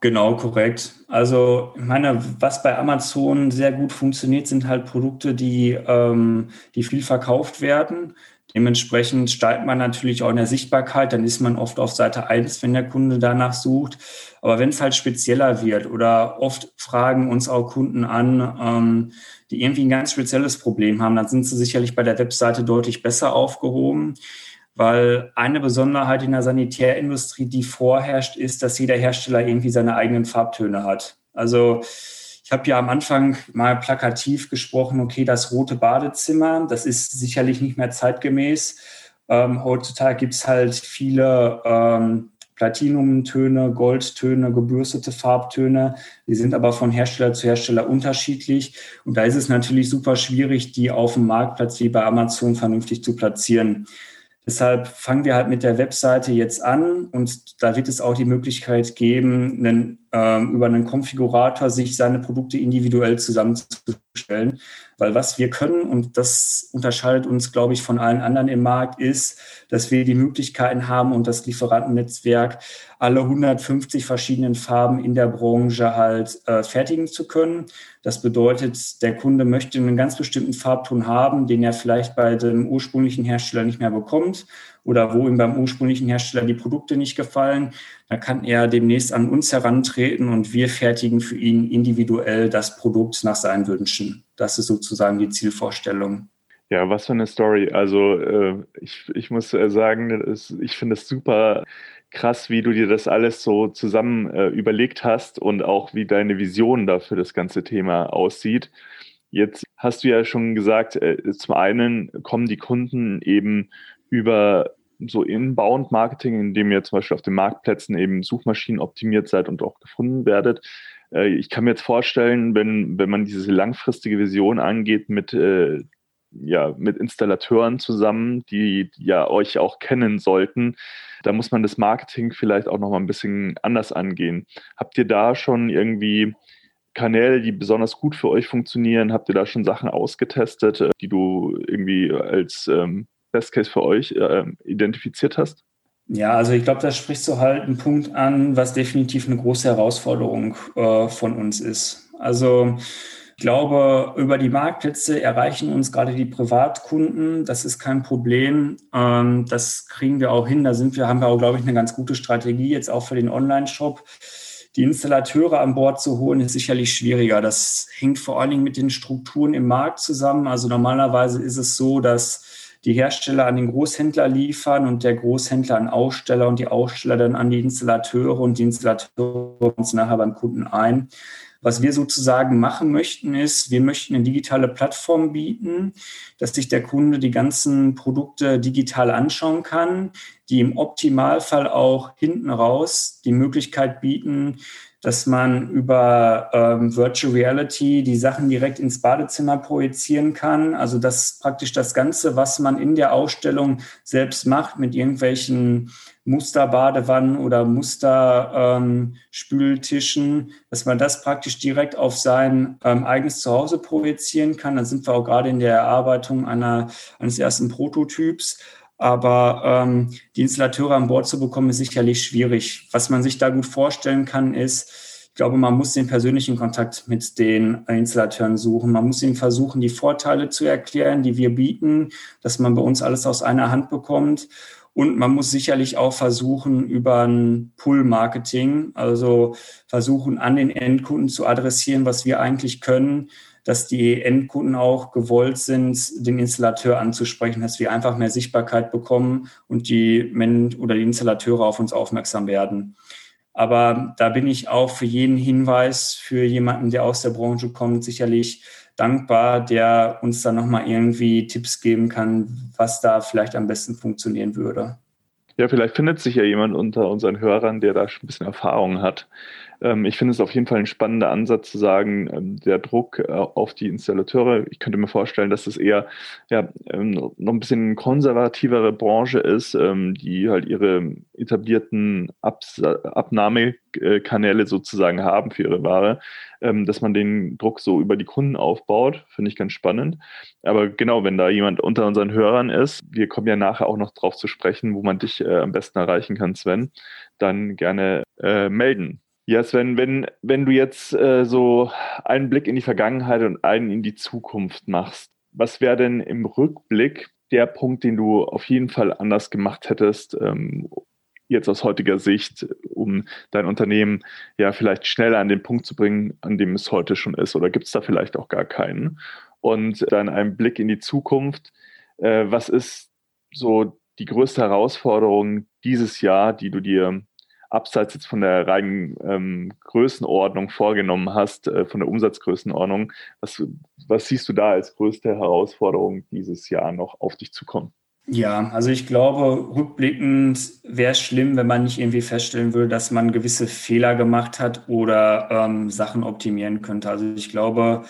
Genau, korrekt. Also, ich meine, was bei Amazon sehr gut funktioniert, sind halt Produkte, die, ähm, die viel verkauft werden. Dementsprechend steigt man natürlich auch in der Sichtbarkeit, dann ist man oft auf Seite 1, wenn der Kunde danach sucht. Aber wenn es halt spezieller wird oder oft fragen uns auch Kunden an, ähm, die irgendwie ein ganz spezielles Problem haben, dann sind sie sicherlich bei der Webseite deutlich besser aufgehoben weil eine Besonderheit in der Sanitärindustrie, die vorherrscht, ist, dass jeder Hersteller irgendwie seine eigenen Farbtöne hat. Also ich habe ja am Anfang mal plakativ gesprochen, okay, das rote Badezimmer, das ist sicherlich nicht mehr zeitgemäß. Ähm, heutzutage gibt es halt viele ähm, Platinumtöne, Goldtöne, gebürstete Farbtöne. Die sind aber von Hersteller zu Hersteller unterschiedlich. Und da ist es natürlich super schwierig, die auf dem Marktplatz wie bei Amazon vernünftig zu platzieren. Deshalb fangen wir halt mit der Webseite jetzt an und da wird es auch die Möglichkeit geben, einen, über einen Konfigurator sich seine Produkte individuell zusammenzustellen. Weil was wir können, und das unterscheidet uns, glaube ich, von allen anderen im Markt, ist, dass wir die Möglichkeiten haben und das Lieferantennetzwerk, alle 150 verschiedenen Farben in der Branche halt äh, fertigen zu können. Das bedeutet, der Kunde möchte einen ganz bestimmten Farbton haben, den er vielleicht bei dem ursprünglichen Hersteller nicht mehr bekommt oder wo ihm beim ursprünglichen Hersteller die Produkte nicht gefallen, dann kann er demnächst an uns herantreten und wir fertigen für ihn individuell das Produkt nach seinen Wünschen. Das ist sozusagen die Zielvorstellung. Ja, was für eine Story. Also äh, ich, ich muss äh, sagen, ist, ich finde es super krass, wie du dir das alles so zusammen äh, überlegt hast und auch wie deine Vision da für das ganze Thema aussieht. Jetzt hast du ja schon gesagt, äh, zum einen kommen die Kunden eben über so Inbound-Marketing, indem ihr zum Beispiel auf den Marktplätzen eben Suchmaschinen optimiert seid und auch gefunden werdet. Äh, ich kann mir jetzt vorstellen, wenn, wenn man diese langfristige Vision angeht mit, äh, ja, mit Installateuren zusammen, die ja euch auch kennen sollten, da muss man das Marketing vielleicht auch noch mal ein bisschen anders angehen. Habt ihr da schon irgendwie Kanäle, die besonders gut für euch funktionieren? Habt ihr da schon Sachen ausgetestet, äh, die du irgendwie als ähm, Best Case für euch äh, identifiziert hast? Ja, also ich glaube, da sprichst du halt einen Punkt an, was definitiv eine große Herausforderung äh, von uns ist. Also ich glaube, über die Marktplätze erreichen uns gerade die Privatkunden. Das ist kein Problem. Ähm, das kriegen wir auch hin. Da sind wir, haben wir auch, glaube ich, eine ganz gute Strategie jetzt auch für den Online-Shop. Die Installateure an Bord zu holen, ist sicherlich schwieriger. Das hängt vor allen Dingen mit den Strukturen im Markt zusammen. Also normalerweise ist es so, dass die Hersteller an den Großhändler liefern und der Großhändler an Aussteller und die Aussteller dann an die Installateure und die Installateure uns nachher beim Kunden ein. Was wir sozusagen machen möchten, ist, wir möchten eine digitale Plattform bieten, dass sich der Kunde die ganzen Produkte digital anschauen kann, die im Optimalfall auch hinten raus die Möglichkeit bieten, dass man über ähm, Virtual Reality die Sachen direkt ins Badezimmer projizieren kann. Also dass praktisch das Ganze, was man in der Ausstellung selbst macht, mit irgendwelchen Musterbadewannen oder Musterspültischen, ähm, dass man das praktisch direkt auf sein ähm, eigenes Zuhause projizieren kann. Dann sind wir auch gerade in der Erarbeitung einer, eines ersten Prototyps. Aber ähm, die Installateure an Bord zu bekommen, ist sicherlich schwierig. Was man sich da gut vorstellen kann, ist, ich glaube, man muss den persönlichen Kontakt mit den Installateuren suchen. Man muss ihnen versuchen, die Vorteile zu erklären, die wir bieten, dass man bei uns alles aus einer Hand bekommt. Und man muss sicherlich auch versuchen, über ein Pull-Marketing, also versuchen, an den Endkunden zu adressieren, was wir eigentlich können, dass die Endkunden auch gewollt sind, den Installateur anzusprechen, dass wir einfach mehr Sichtbarkeit bekommen und die Men oder die Installateure auf uns aufmerksam werden. Aber da bin ich auch für jeden Hinweis für jemanden, der aus der Branche kommt, sicherlich dankbar, der uns dann nochmal irgendwie Tipps geben kann, was da vielleicht am besten funktionieren würde. Ja, vielleicht findet sich ja jemand unter unseren Hörern, der da schon ein bisschen Erfahrung hat. Ähm, ich finde es auf jeden Fall ein spannender Ansatz zu sagen, ähm, der Druck äh, auf die Installateure. Ich könnte mir vorstellen, dass es eher ja, ähm, noch ein bisschen konservativere Branche ist, die halt ihre etablierten Abs Abnahmekanäle sozusagen haben für ihre Ware, dass man den Druck so über die Kunden aufbaut, finde ich ganz spannend. Aber genau, wenn da jemand unter unseren Hörern ist, wir kommen ja nachher auch noch drauf zu sprechen, wo man dich äh, am besten erreichen kann, Sven, dann gerne äh, melden. Ja, Sven, wenn, wenn du jetzt äh, so einen Blick in die Vergangenheit und einen in die Zukunft machst, was wäre denn im Rückblick der Punkt, den du auf jeden Fall anders gemacht hättest, ähm, jetzt aus heutiger Sicht, um dein Unternehmen ja vielleicht schneller an den Punkt zu bringen, an dem es heute schon ist? Oder gibt es da vielleicht auch gar keinen? Und dann ein Blick in die Zukunft. Äh, was ist so die größte Herausforderung dieses Jahr, die du dir abseits jetzt von der reinen ähm, Größenordnung vorgenommen hast, äh, von der Umsatzgrößenordnung, was, was siehst du da als größte Herausforderung dieses Jahr noch auf dich zukommen? Ja, also ich glaube, rückblickend wäre es schlimm, wenn man nicht irgendwie feststellen würde, dass man gewisse Fehler gemacht hat oder ähm, Sachen optimieren könnte. Also ich glaube,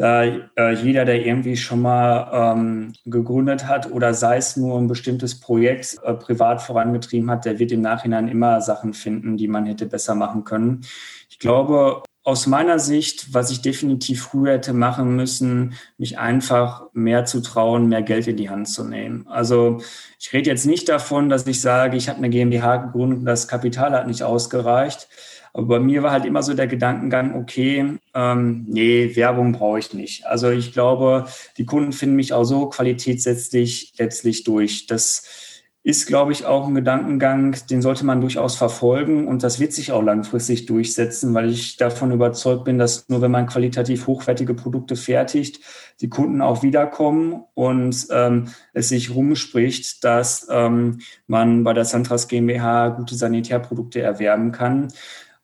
da äh, jeder, der irgendwie schon mal ähm, gegründet hat oder sei es nur ein bestimmtes Projekt äh, privat vorangetrieben hat, der wird im Nachhinein immer Sachen finden, die man hätte besser machen können. Ich glaube, aus meiner Sicht, was ich definitiv früher hätte machen müssen, mich einfach mehr zu trauen, mehr Geld in die Hand zu nehmen. Also ich rede jetzt nicht davon, dass ich sage, ich habe eine GmbH gegründet und das Kapital hat nicht ausgereicht. Aber bei mir war halt immer so der Gedankengang, okay, ähm, nee, Werbung brauche ich nicht. Also ich glaube, die Kunden finden mich auch so, Qualität setzt sich letztlich durch. Das ist, glaube ich, auch ein Gedankengang, den sollte man durchaus verfolgen und das wird sich auch langfristig durchsetzen, weil ich davon überzeugt bin, dass nur wenn man qualitativ hochwertige Produkte fertigt, die Kunden auch wiederkommen und ähm, es sich rumspricht, dass ähm, man bei der Santras GmbH gute Sanitärprodukte erwerben kann.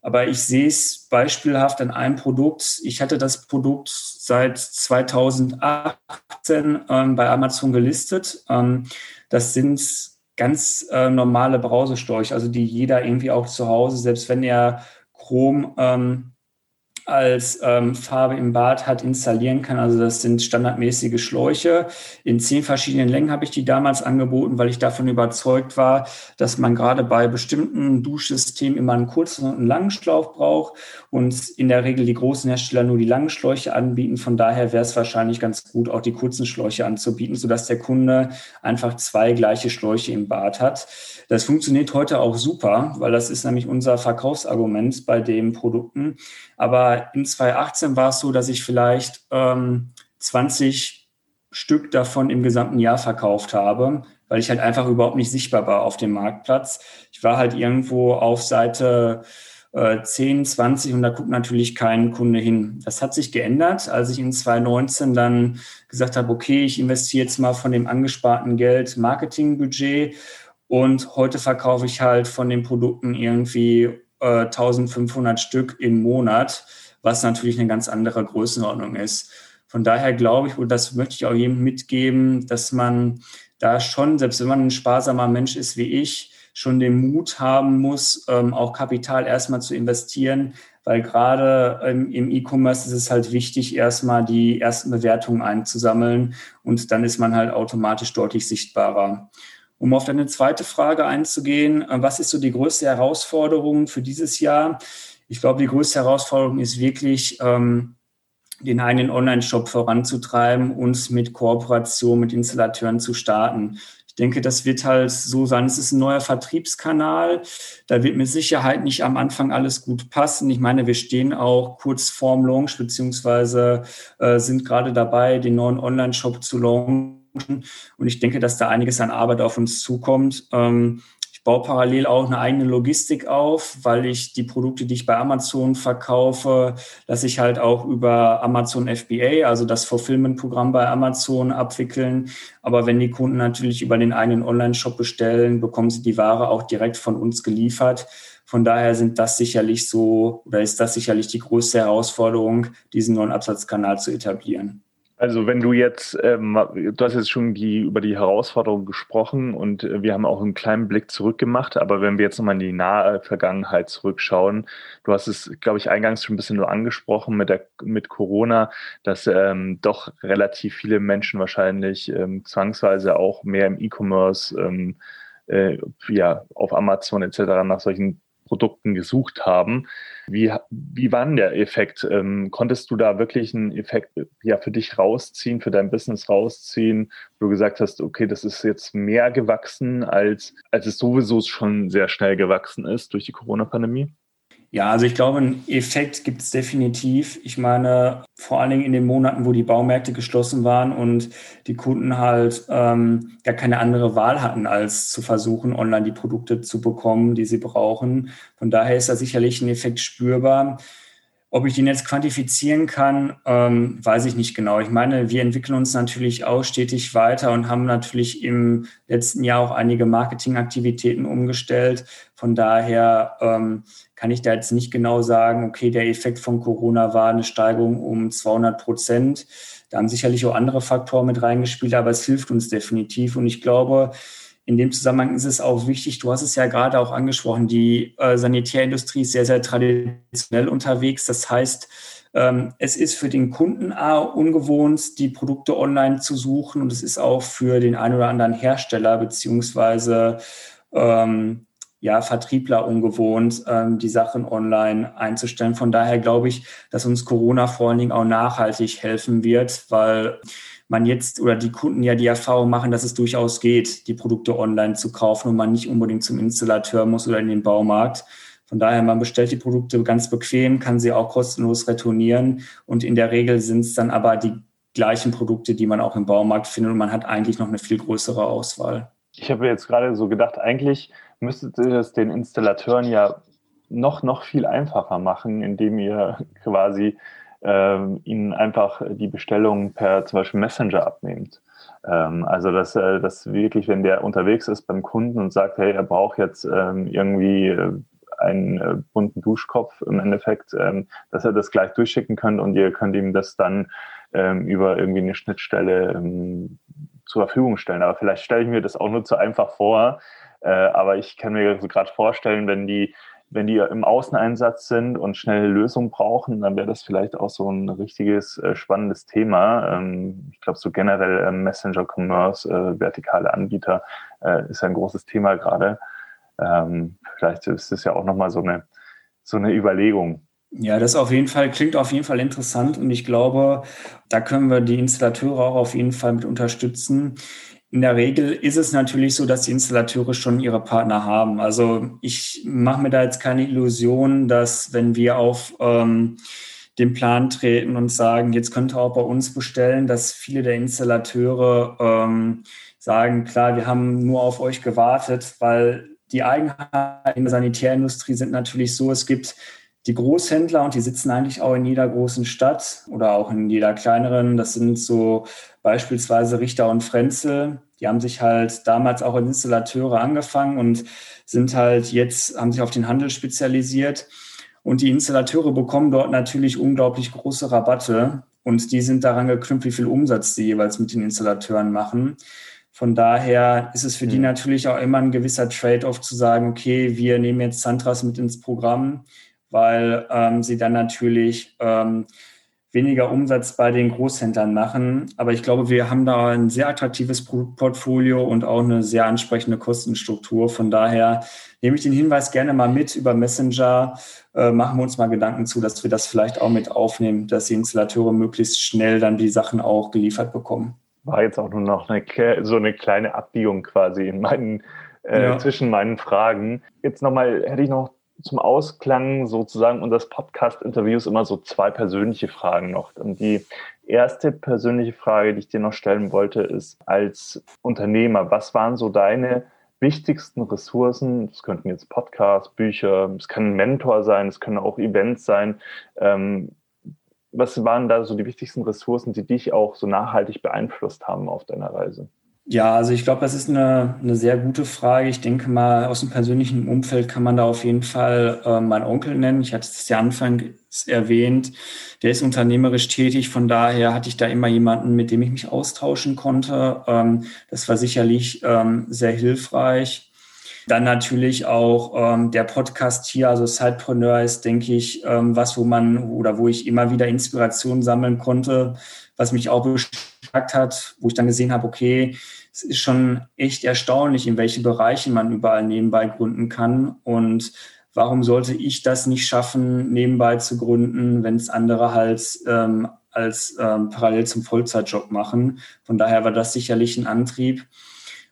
Aber ich sehe es beispielhaft an einem Produkt. Ich hatte das Produkt seit 2018 ähm, bei Amazon gelistet. Ähm, das sind ganz äh, normale Brausestorch, also die jeder irgendwie auch zu Hause, selbst wenn er Chrom ähm, als ähm, Farbe im Bad hat, installieren kann. Also das sind standardmäßige Schläuche. In zehn verschiedenen Längen habe ich die damals angeboten, weil ich davon überzeugt war, dass man gerade bei bestimmten Duschsystemen immer einen kurzen und einen langen Schlauch braucht und in der Regel die großen Hersteller nur die langen Schläuche anbieten. Von daher wäre es wahrscheinlich ganz gut, auch die kurzen Schläuche anzubieten, sodass der Kunde einfach zwei gleiche Schläuche im Bad hat. Das funktioniert heute auch super, weil das ist nämlich unser Verkaufsargument bei den Produkten. Aber in 2018 war es so, dass ich vielleicht ähm, 20 Stück davon im gesamten Jahr verkauft habe, weil ich halt einfach überhaupt nicht sichtbar war auf dem Marktplatz. Ich war halt irgendwo auf Seite äh, 10, 20 und da guckt natürlich kein Kunde hin. Das hat sich geändert, als ich in 2019 dann gesagt habe, okay, ich investiere jetzt mal von dem angesparten Geld Marketingbudget und heute verkaufe ich halt von den Produkten irgendwie äh, 1500 Stück im Monat, was natürlich eine ganz andere Größenordnung ist. Von daher glaube ich, und das möchte ich auch jedem mitgeben, dass man da schon, selbst wenn man ein sparsamer Mensch ist wie ich, schon den Mut haben muss, ähm, auch Kapital erstmal zu investieren, weil gerade ähm, im E-Commerce ist es halt wichtig, erstmal die ersten Bewertungen einzusammeln und dann ist man halt automatisch deutlich sichtbarer. Um auf deine zweite Frage einzugehen, äh, was ist so die größte Herausforderung für dieses Jahr? Ich glaube, die größte Herausforderung ist wirklich, ähm, den eigenen Online-Shop voranzutreiben und mit Kooperation mit Installateuren zu starten. Ich denke, das wird halt so sein. Es ist ein neuer Vertriebskanal. Da wird mit Sicherheit nicht am Anfang alles gut passen. Ich meine, wir stehen auch kurz vorm Launch, beziehungsweise äh, sind gerade dabei, den neuen Online-Shop zu launchen und ich denke, dass da einiges an Arbeit auf uns zukommt. Ähm, baue parallel auch eine eigene Logistik auf, weil ich die Produkte, die ich bei Amazon verkaufe, lasse ich halt auch über Amazon FBA, also das Fulfillment-Programm bei Amazon abwickeln. Aber wenn die Kunden natürlich über den eigenen Online-Shop bestellen, bekommen sie die Ware auch direkt von uns geliefert. Von daher sind das sicherlich so oder ist das sicherlich die größte Herausforderung, diesen neuen Absatzkanal zu etablieren. Also wenn du jetzt, ähm, du hast jetzt schon die, über die Herausforderungen gesprochen und äh, wir haben auch einen kleinen Blick zurückgemacht, aber wenn wir jetzt nochmal in die nahe Vergangenheit zurückschauen, du hast es, glaube ich, eingangs schon ein bisschen nur angesprochen mit, der, mit Corona, dass ähm, doch relativ viele Menschen wahrscheinlich ähm, zwangsweise auch mehr im E-Commerce, ähm, äh, ja, auf Amazon etc. nach solchen Produkten gesucht haben. Wie, wie war denn der Effekt? Ähm, konntest du da wirklich einen Effekt ja, für dich rausziehen, für dein Business rausziehen, wo du gesagt hast, okay, das ist jetzt mehr gewachsen, als, als es sowieso schon sehr schnell gewachsen ist durch die Corona-Pandemie? Ja, also ich glaube, einen Effekt gibt es definitiv. Ich meine, vor allen Dingen in den Monaten, wo die Baumärkte geschlossen waren und die Kunden halt ähm, gar keine andere Wahl hatten, als zu versuchen, online die Produkte zu bekommen, die sie brauchen. Von daher ist da sicherlich ein Effekt spürbar. Ob ich den jetzt quantifizieren kann, ähm, weiß ich nicht genau. Ich meine, wir entwickeln uns natürlich auch stetig weiter und haben natürlich im letzten Jahr auch einige Marketingaktivitäten umgestellt. Von daher ähm, kann ich da jetzt nicht genau sagen, okay, der Effekt von Corona war eine Steigerung um 200 Prozent. Da haben sicherlich auch andere Faktoren mit reingespielt, aber es hilft uns definitiv. Und ich glaube, in dem Zusammenhang ist es auch wichtig, du hast es ja gerade auch angesprochen, die äh, Sanitärindustrie ist sehr, sehr traditionell unterwegs. Das heißt, ähm, es ist für den Kunden A ungewohnt, die Produkte online zu suchen und es ist auch für den einen oder anderen Hersteller beziehungsweise ähm, ja, Vertriebler ungewohnt, ähm, die Sachen online einzustellen. Von daher glaube ich, dass uns Corona vor allen Dingen auch nachhaltig helfen wird, weil man jetzt oder die Kunden ja die Erfahrung machen, dass es durchaus geht, die Produkte online zu kaufen und man nicht unbedingt zum Installateur muss oder in den Baumarkt. Von daher, man bestellt die Produkte ganz bequem, kann sie auch kostenlos retournieren und in der Regel sind es dann aber die gleichen Produkte, die man auch im Baumarkt findet und man hat eigentlich noch eine viel größere Auswahl. Ich habe jetzt gerade so gedacht, eigentlich müsstet ihr es den Installateuren ja noch, noch viel einfacher machen, indem ihr <laughs> quasi ähm, ihnen einfach die Bestellung per zum Beispiel Messenger abnehmt. Ähm, also dass, äh, dass wirklich, wenn der unterwegs ist beim Kunden und sagt, hey, er braucht jetzt ähm, irgendwie äh, einen äh, bunten Duschkopf im Endeffekt, ähm, dass er das gleich durchschicken könnt und ihr könnt ihm das dann ähm, über irgendwie eine Schnittstelle ähm, zur Verfügung stellen. Aber vielleicht stelle ich mir das auch nur zu einfach vor. Äh, aber ich kann mir so gerade vorstellen, wenn die, wenn die im Außeneinsatz sind und schnelle Lösungen brauchen, dann wäre das vielleicht auch so ein richtiges äh, spannendes Thema. Ähm, ich glaube, so generell äh, Messenger-Commerce, äh, vertikale Anbieter äh, ist ein großes Thema gerade. Ähm, vielleicht ist das ja auch nochmal so eine, so eine Überlegung. Ja, das auf jeden Fall klingt auf jeden Fall interessant und ich glaube, da können wir die Installateure auch auf jeden Fall mit unterstützen. In der Regel ist es natürlich so, dass die Installateure schon ihre Partner haben. Also ich mache mir da jetzt keine Illusion, dass wenn wir auf ähm, den Plan treten und sagen, jetzt könnt ihr auch bei uns bestellen, dass viele der Installateure ähm, sagen, klar, wir haben nur auf euch gewartet, weil die Eigenheiten in der Sanitärindustrie sind natürlich so, es gibt die Großhändler und die sitzen eigentlich auch in jeder großen Stadt oder auch in jeder kleineren. Das sind so beispielsweise Richter und Frenzel. Die haben sich halt damals auch als Installateure angefangen und sind halt jetzt, haben sich auf den Handel spezialisiert. Und die Installateure bekommen dort natürlich unglaublich große Rabatte und die sind daran geknüpft, wie viel Umsatz sie jeweils mit den Installateuren machen. Von daher ist es für die mhm. natürlich auch immer ein gewisser Trade-off zu sagen, okay, wir nehmen jetzt Santras mit ins Programm, weil ähm, sie dann natürlich ähm, weniger Umsatz bei den Großhändlern machen. Aber ich glaube, wir haben da ein sehr attraktives Produktportfolio und auch eine sehr ansprechende Kostenstruktur. Von daher nehme ich den Hinweis gerne mal mit über Messenger. Äh, machen wir uns mal Gedanken zu, dass wir das vielleicht auch mit aufnehmen, dass die Installateure möglichst schnell dann die Sachen auch geliefert bekommen war jetzt auch nur noch eine, so eine kleine Abbiegung quasi in meinen, äh, ja. zwischen meinen Fragen. Jetzt nochmal, hätte ich noch zum Ausklang sozusagen unseres Podcast-Interviews immer so zwei persönliche Fragen noch. Und die erste persönliche Frage, die ich dir noch stellen wollte, ist als Unternehmer, was waren so deine wichtigsten Ressourcen? Das könnten jetzt Podcasts, Bücher, es kann ein Mentor sein, es können auch Events sein. Ähm, was waren da so die wichtigsten Ressourcen, die dich auch so nachhaltig beeinflusst haben auf deiner Reise? Ja, also ich glaube, das ist eine, eine sehr gute Frage. Ich denke mal, aus dem persönlichen Umfeld kann man da auf jeden Fall äh, meinen Onkel nennen. Ich hatte es ja anfangs erwähnt. Der ist unternehmerisch tätig. Von daher hatte ich da immer jemanden, mit dem ich mich austauschen konnte. Ähm, das war sicherlich ähm, sehr hilfreich. Dann natürlich auch ähm, der Podcast hier, also Sidepreneur ist, denke ich, ähm, was, wo man oder wo ich immer wieder Inspiration sammeln konnte, was mich auch bestärkt hat, wo ich dann gesehen habe, okay, es ist schon echt erstaunlich, in welche Bereiche man überall nebenbei gründen kann und warum sollte ich das nicht schaffen, nebenbei zu gründen, wenn es andere halt ähm, als ähm, parallel zum Vollzeitjob machen. Von daher war das sicherlich ein Antrieb.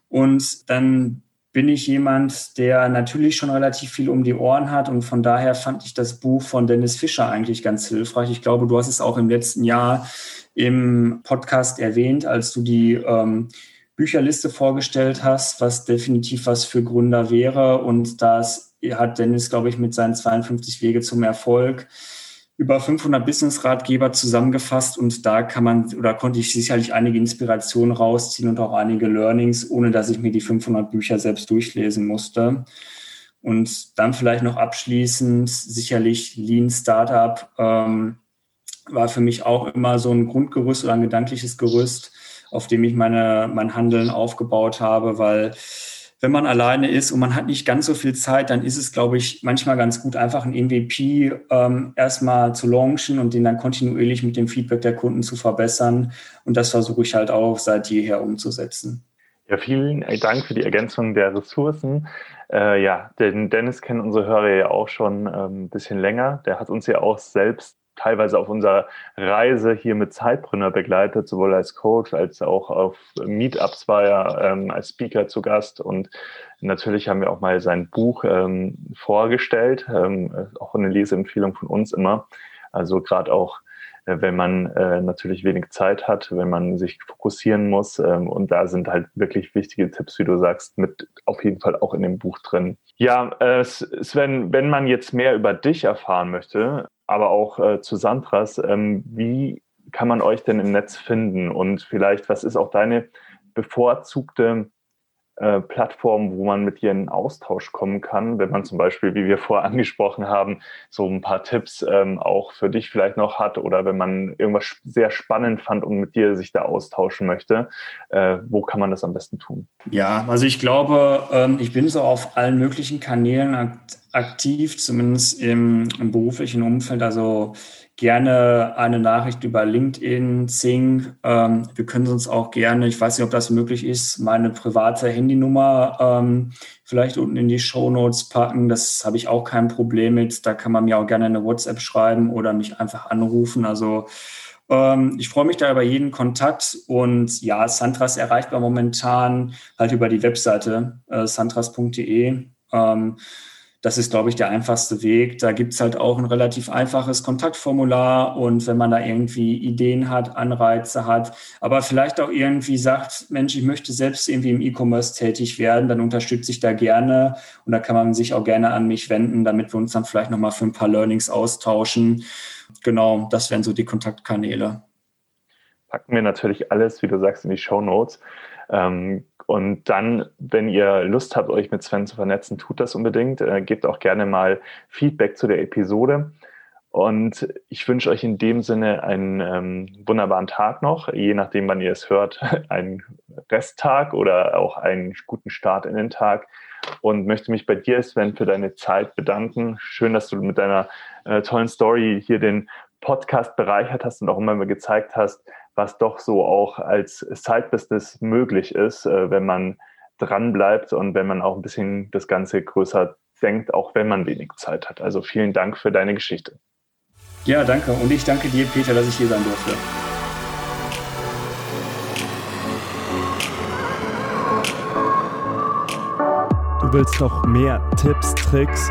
Und dann bin ich jemand, der natürlich schon relativ viel um die Ohren hat und von daher fand ich das Buch von Dennis Fischer eigentlich ganz hilfreich. Ich glaube, du hast es auch im letzten Jahr im Podcast erwähnt, als du die ähm, Bücherliste vorgestellt hast, was definitiv was für Gründer wäre und das hat Dennis, glaube ich, mit seinen 52 Wege zum Erfolg über 500 Business-Ratgeber zusammengefasst und da kann man oder konnte ich sicherlich einige Inspirationen rausziehen und auch einige Learnings, ohne dass ich mir die 500 Bücher selbst durchlesen musste. Und dann vielleicht noch abschließend sicherlich Lean Startup ähm, war für mich auch immer so ein Grundgerüst oder ein gedankliches Gerüst, auf dem ich meine, mein Handeln aufgebaut habe, weil wenn man alleine ist und man hat nicht ganz so viel Zeit, dann ist es, glaube ich, manchmal ganz gut, einfach ein MVP ähm, erstmal zu launchen und den dann kontinuierlich mit dem Feedback der Kunden zu verbessern. Und das versuche ich halt auch seit jeher umzusetzen. Ja, vielen Dank für die Ergänzung der Ressourcen. Äh, ja, den Dennis kennen unsere Hörer ja auch schon ähm, ein bisschen länger. Der hat uns ja auch selbst teilweise auf unserer Reise hier mit Zeitpreneur begleitet, sowohl als Coach als auch auf Meetups war er ähm, als Speaker zu Gast und natürlich haben wir auch mal sein Buch ähm, vorgestellt, ähm, auch eine Leseempfehlung von uns immer. Also gerade auch wenn man äh, natürlich wenig Zeit hat, wenn man sich fokussieren muss. Ähm, und da sind halt wirklich wichtige Tipps, wie du sagst, mit auf jeden Fall auch in dem Buch drin. Ja, äh, Sven, wenn man jetzt mehr über dich erfahren möchte, aber auch äh, zu Sandras, ähm, wie kann man euch denn im Netz finden? Und vielleicht, was ist auch deine bevorzugte äh, Plattformen, wo man mit dir in Austausch kommen kann, wenn man zum Beispiel, wie wir vorher <laughs> angesprochen haben, so ein paar Tipps ähm, auch für dich vielleicht noch hat oder wenn man irgendwas sehr spannend fand und mit dir sich da austauschen möchte, äh, wo kann man das am besten tun? Ja, also ich glaube, ähm, ich bin so auf allen möglichen Kanälen aktiv, zumindest im, im beruflichen Umfeld. Also gerne eine Nachricht über LinkedIn, Zing. Ähm, wir können uns auch gerne, ich weiß nicht, ob das möglich ist, meine private Handynummer ähm, vielleicht unten in die Show Notes packen. Das habe ich auch kein Problem mit. Da kann man mir auch gerne eine WhatsApp schreiben oder mich einfach anrufen. Also ähm, ich freue mich da über jeden Kontakt und ja, Santras erreichbar momentan halt über die Webseite äh, santras.de. Das ist, glaube ich, der einfachste Weg. Da gibt es halt auch ein relativ einfaches Kontaktformular und wenn man da irgendwie Ideen hat, Anreize hat, aber vielleicht auch irgendwie sagt, Mensch, ich möchte selbst irgendwie im E-Commerce tätig werden, dann unterstütze ich da gerne und da kann man sich auch gerne an mich wenden, damit wir uns dann vielleicht nochmal für ein paar Learnings austauschen. Genau, das wären so die Kontaktkanäle. Packen wir natürlich alles, wie du sagst, in die Show Notes. Ähm, und dann, wenn ihr Lust habt, euch mit Sven zu vernetzen, tut das unbedingt. Äh, gebt auch gerne mal Feedback zu der Episode. Und ich wünsche euch in dem Sinne einen ähm, wunderbaren Tag noch, je nachdem, wann ihr es hört, <laughs> einen Resttag oder auch einen guten Start in den Tag. Und möchte mich bei dir, Sven, für deine Zeit bedanken. Schön, dass du mit deiner äh, tollen Story hier den Podcast bereichert hast und auch immer gezeigt hast, was doch so auch als Side-Business möglich ist, äh, wenn man dran bleibt und wenn man auch ein bisschen das Ganze größer denkt, auch wenn man wenig Zeit hat. Also vielen Dank für deine Geschichte. Ja, danke. Und ich danke dir, Peter, dass ich hier sein durfte. Du willst noch mehr Tipps, Tricks